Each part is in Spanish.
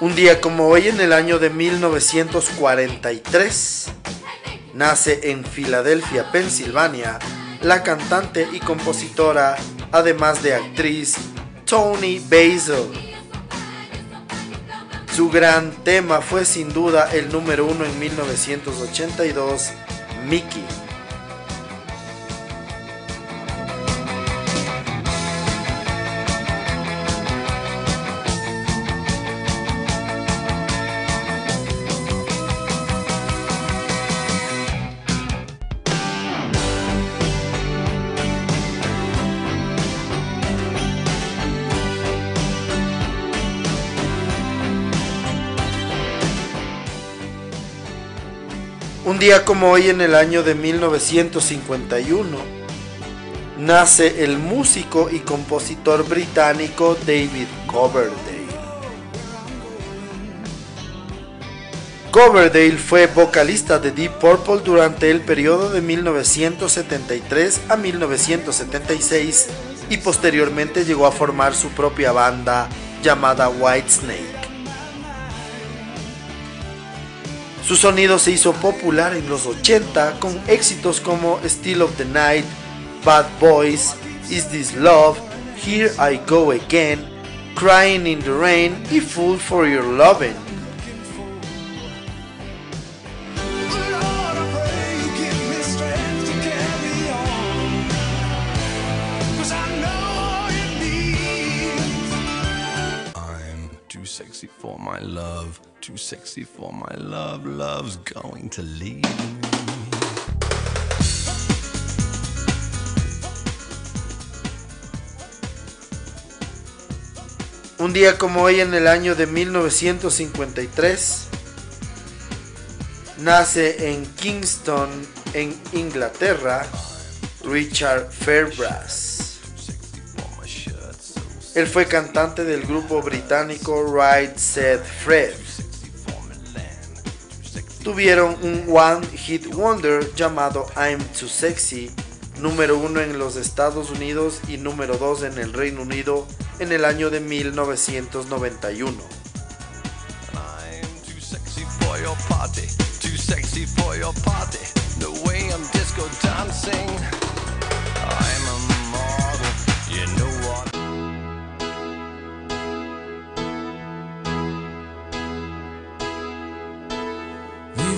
Un día como hoy, en el año de 1943, nace en Filadelfia, Pensilvania, la cantante y compositora, además de actriz, Tony Basil. Su gran tema fue sin duda el número uno en 1982, Mickey. Un día como hoy en el año de 1951, nace el músico y compositor británico David Coverdale. Coverdale fue vocalista de Deep Purple durante el periodo de 1973 a 1976 y posteriormente llegó a formar su propia banda llamada Whitesnake. Su sonido se hizo popular en los 80 con éxitos como Still of the Night, Bad Boys, Is This Love, Here I Go Again, Crying in the Rain y Fool for Your Loving. Sexy for my love, love's going to leave. Un día como hoy en el año de 1953, nace en Kingston, en Inglaterra, Richard Fairbrass. Él fue cantante del grupo británico Right Said Fred. Tuvieron un One Hit Wonder llamado I'm Too Sexy, número uno en los Estados Unidos y número dos en el Reino Unido en el año de 1991.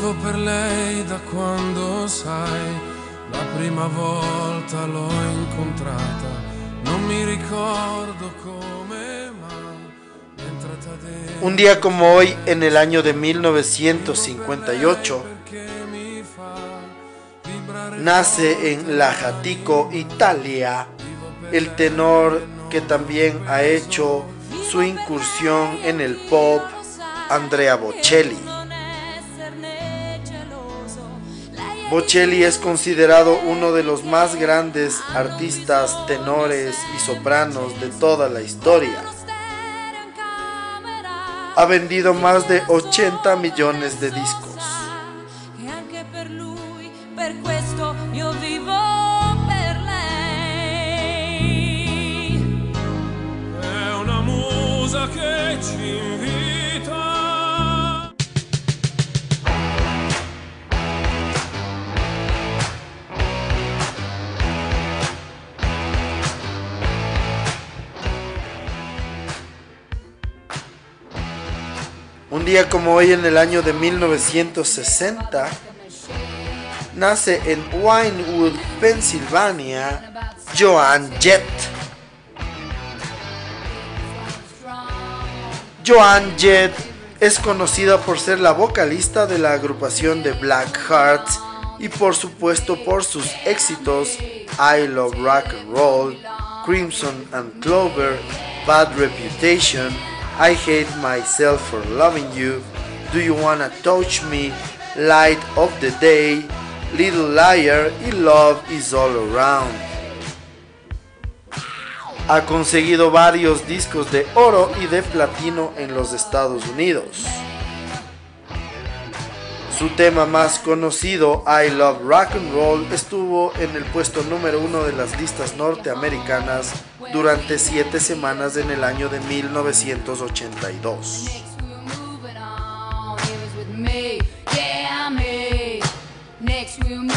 La. Un día como hoy, en el año de 1958, nace en Lajatico, Italia, el tenor que también ha hecho su incursión en el pop, Andrea Bocelli. Bocelli es considerado uno de los más grandes artistas tenores y sopranos de toda la historia. Ha vendido más de 80 millones de discos. Un día como hoy en el año de 1960, nace en Winewood, Pensilvania, Joan Jett. Joan Jett es conocida por ser la vocalista de la agrupación de Black Hearts y por supuesto por sus éxitos I Love Rock and Roll, Crimson and Clover, Bad Reputation, I Hate Myself for Loving You, Do You Wanna Touch Me, Light of the Day, Little Liar y Love Is All Around. Ha conseguido varios discos de oro y de platino en los Estados Unidos. Su tema más conocido, I Love Rock and Roll, estuvo en el puesto número uno de las listas norteamericanas durante siete semanas en el año de 1982. Un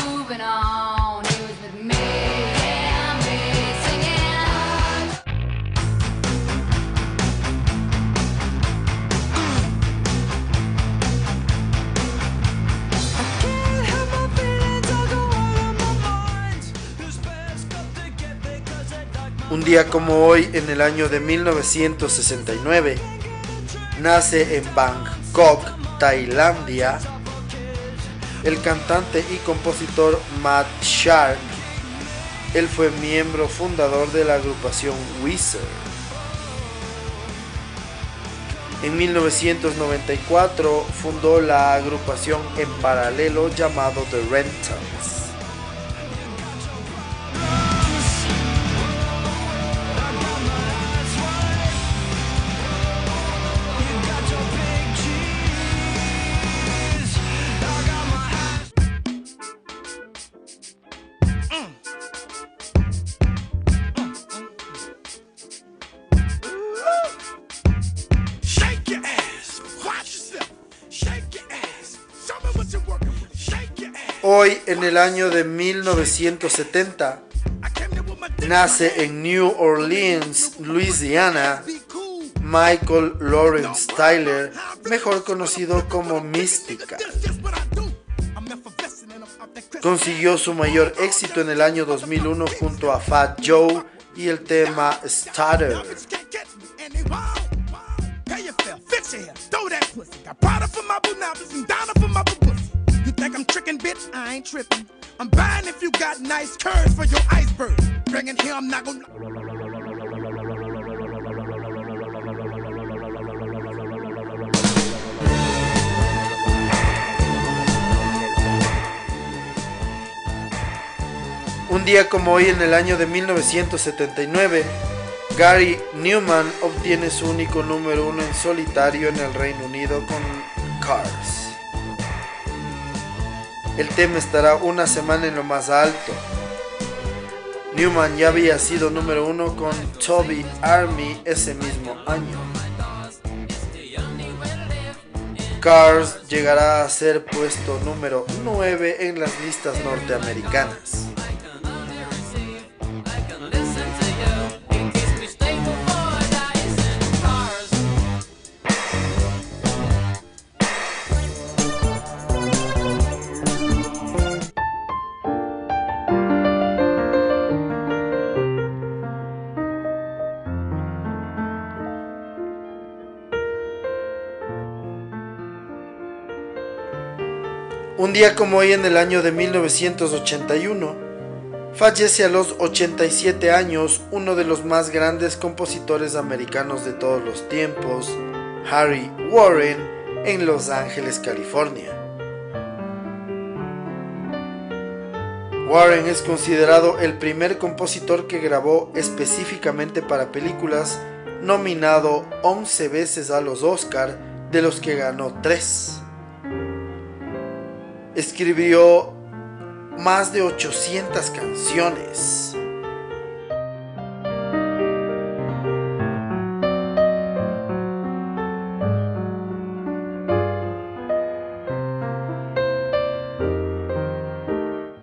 como hoy, en el año de 1969, nace en Bangkok, Tailandia, el cantante y compositor Matt Shark. Él fue miembro fundador de la agrupación Wizard. En 1994 fundó la agrupación en paralelo llamado The Rentals. El año de 1970, nace en New Orleans, Louisiana, Michael Lawrence Tyler, mejor conocido como Mystica. Consiguió su mayor éxito en el año 2001 junto a Fat Joe y el tema Stutter. Bitch? I ain't tripping. I'm buying if you got nice curves for your iceberg. Bringing here, I'm not gonna. Un día como hoy en el año de 1979, Gary Newman obtiene su único número uno en solitario en el Reino Unido con Cars. El tema estará una semana en lo más alto. Newman ya había sido número uno con Toby Army ese mismo año. Cars llegará a ser puesto número 9 en las listas norteamericanas. Día como hoy en el año de 1981, fallece a los 87 años uno de los más grandes compositores americanos de todos los tiempos, Harry Warren, en Los Ángeles, California. Warren es considerado el primer compositor que grabó específicamente para películas, nominado 11 veces a los Oscar, de los que ganó 3 escribió más de 800 canciones.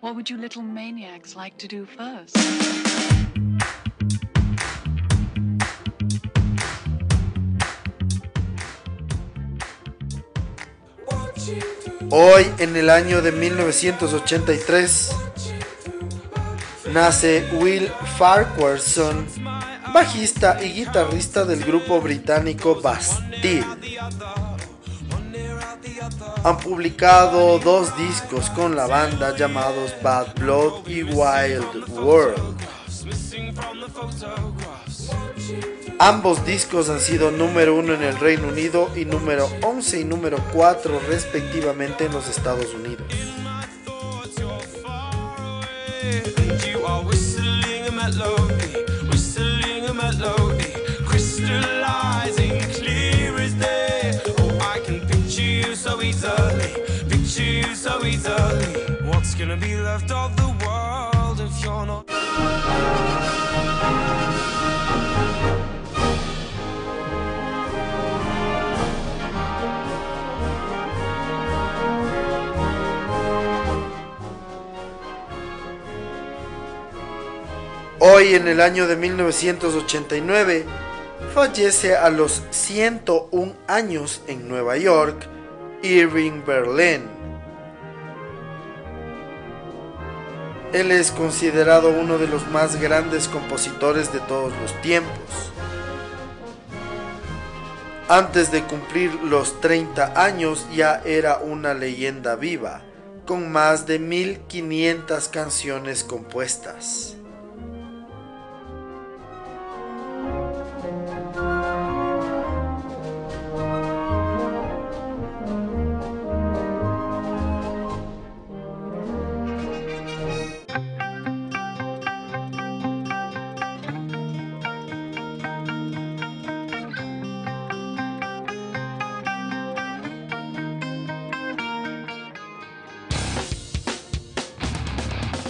What would you little maniacs like to do first? Hoy, en el año de 1983, nace Will Farquharson, bajista y guitarrista del grupo británico Bastille. Han publicado dos discos con la banda llamados Bad Blood y Wild World. Ambos discos han sido número uno en el Reino Unido y número 11 y número 4 respectivamente en los Estados Unidos. Hoy en el año de 1989 fallece a los 101 años en Nueva York Irving Berlin. Él es considerado uno de los más grandes compositores de todos los tiempos. Antes de cumplir los 30 años ya era una leyenda viva, con más de 1500 canciones compuestas.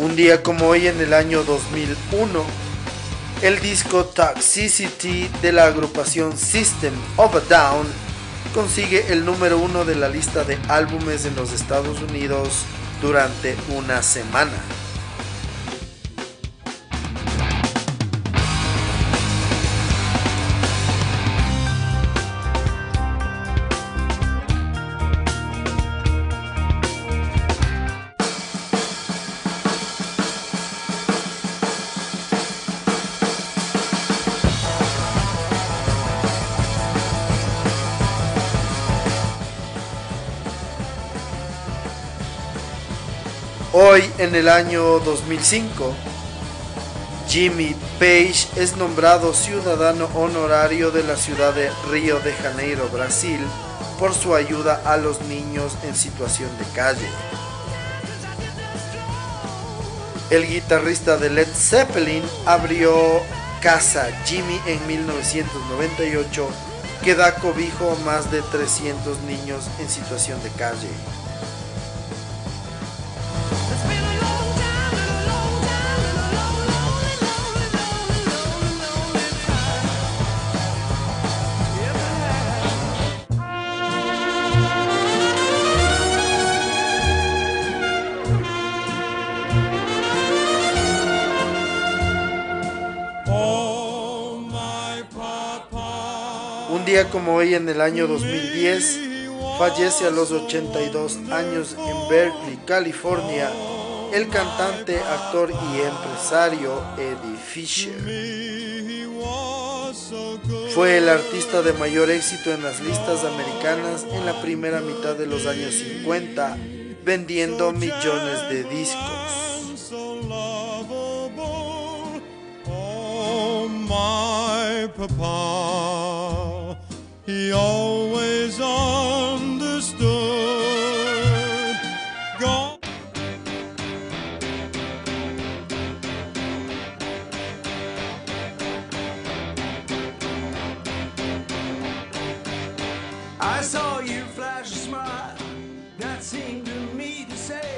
Un día como hoy en el año 2001, el disco Toxicity de la agrupación System of a Down consigue el número uno de la lista de álbumes en los Estados Unidos durante una semana. Hoy, en el año 2005, Jimmy Page es nombrado ciudadano honorario de la ciudad de Río de Janeiro, Brasil, por su ayuda a los niños en situación de calle. El guitarrista de Led Zeppelin abrió Casa Jimmy en 1998 que da cobijo a más de 300 niños en situación de calle. Como hoy en el año 2010, fallece a los 82 años en Berkeley, California, el cantante, actor y empresario Eddie Fisher. Fue el artista de mayor éxito en las listas americanas en la primera mitad de los años 50, vendiendo millones de discos. He always understood. God.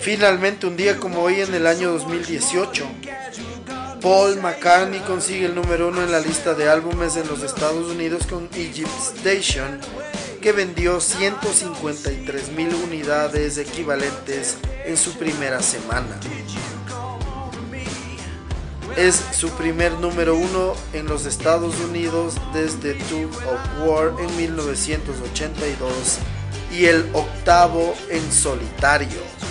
Finalmente, un día como hoy en el año 2018, Paul McCartney consigue el número uno en la lista de álbumes en los Estados Unidos con Egypt Station, que vendió 153 mil unidades equivalentes en su primera semana. Es su primer número uno en los Estados Unidos desde Tug of War en 1982 y el octavo en solitario.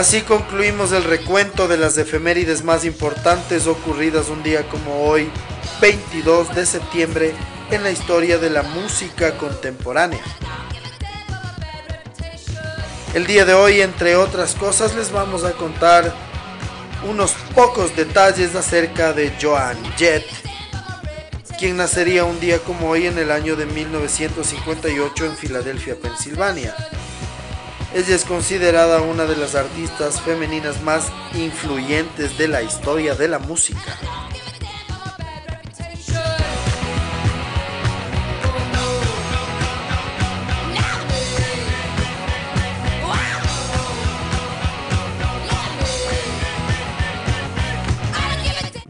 Así concluimos el recuento de las efemérides más importantes ocurridas un día como hoy, 22 de septiembre, en la historia de la música contemporánea. El día de hoy, entre otras cosas, les vamos a contar unos pocos detalles acerca de Joan Jett, quien nacería un día como hoy en el año de 1958 en Filadelfia, Pensilvania. Ella es considerada una de las artistas femeninas más influyentes de la historia de la música.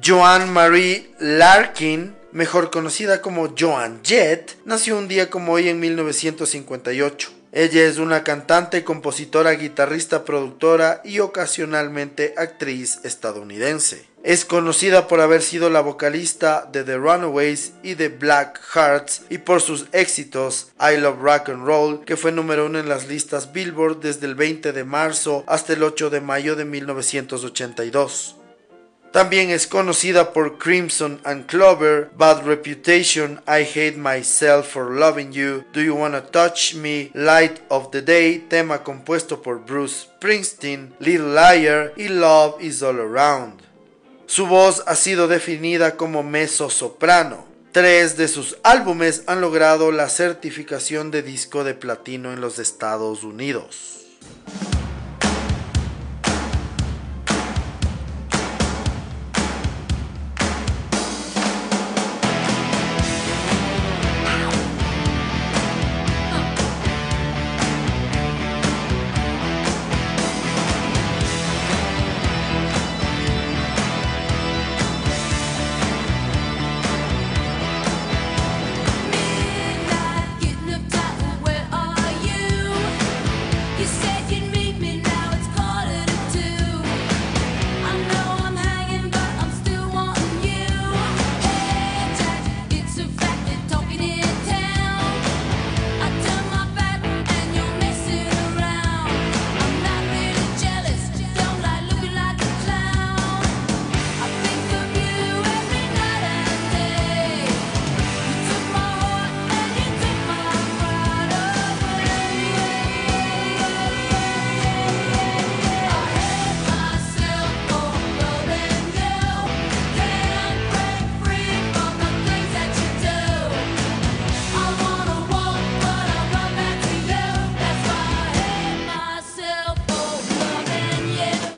Joan Marie Larkin, mejor conocida como Joan Jett, nació un día como hoy en 1958. Ella es una cantante, compositora, guitarrista, productora y ocasionalmente actriz estadounidense. Es conocida por haber sido la vocalista de The Runaways y de Black Hearts y por sus éxitos I Love Rock and Roll, que fue número uno en las listas Billboard desde el 20 de marzo hasta el 8 de mayo de 1982. También es conocida por Crimson and Clover, Bad Reputation, I Hate Myself for Loving You, Do You Wanna Touch Me, Light of the Day, tema compuesto por Bruce Springsteen, Little Liar y Love Is All Around. Su voz ha sido definida como mezzo-soprano. Tres de sus álbumes han logrado la certificación de disco de platino en los Estados Unidos.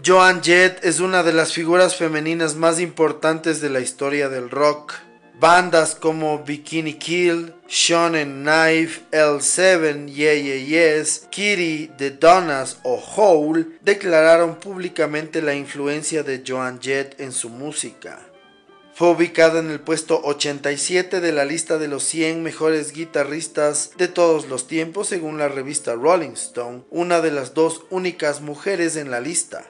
Joan Jett es una de las figuras femeninas más importantes de la historia del rock. Bandas como Bikini Kill, Shonen Knife, L7, Yeah Yeah Yes, Kitty, The Donnas o Hole declararon públicamente la influencia de Joan Jett en su música. Fue ubicada en el puesto 87 de la lista de los 100 mejores guitarristas de todos los tiempos según la revista Rolling Stone, una de las dos únicas mujeres en la lista.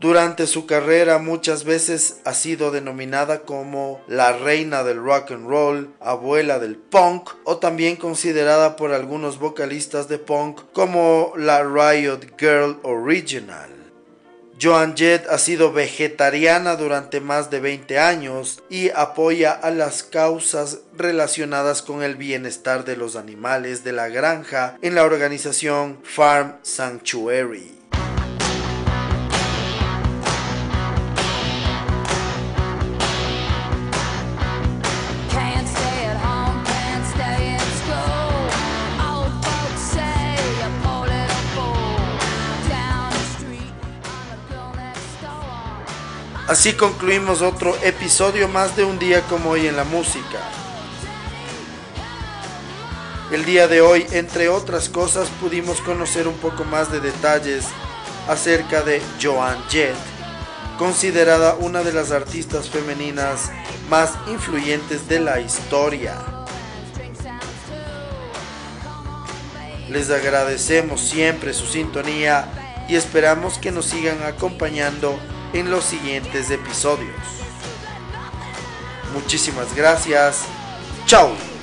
Durante su carrera muchas veces ha sido denominada como la reina del rock and roll, abuela del punk o también considerada por algunos vocalistas de punk como la Riot Girl Original. Joan Jett ha sido vegetariana durante más de 20 años y apoya a las causas relacionadas con el bienestar de los animales de la granja en la organización Farm Sanctuary. Así concluimos otro episodio más de un día como hoy en la música. El día de hoy, entre otras cosas, pudimos conocer un poco más de detalles acerca de Joan Jett, considerada una de las artistas femeninas más influyentes de la historia. Les agradecemos siempre su sintonía y esperamos que nos sigan acompañando en los siguientes episodios. Muchísimas gracias. Chao.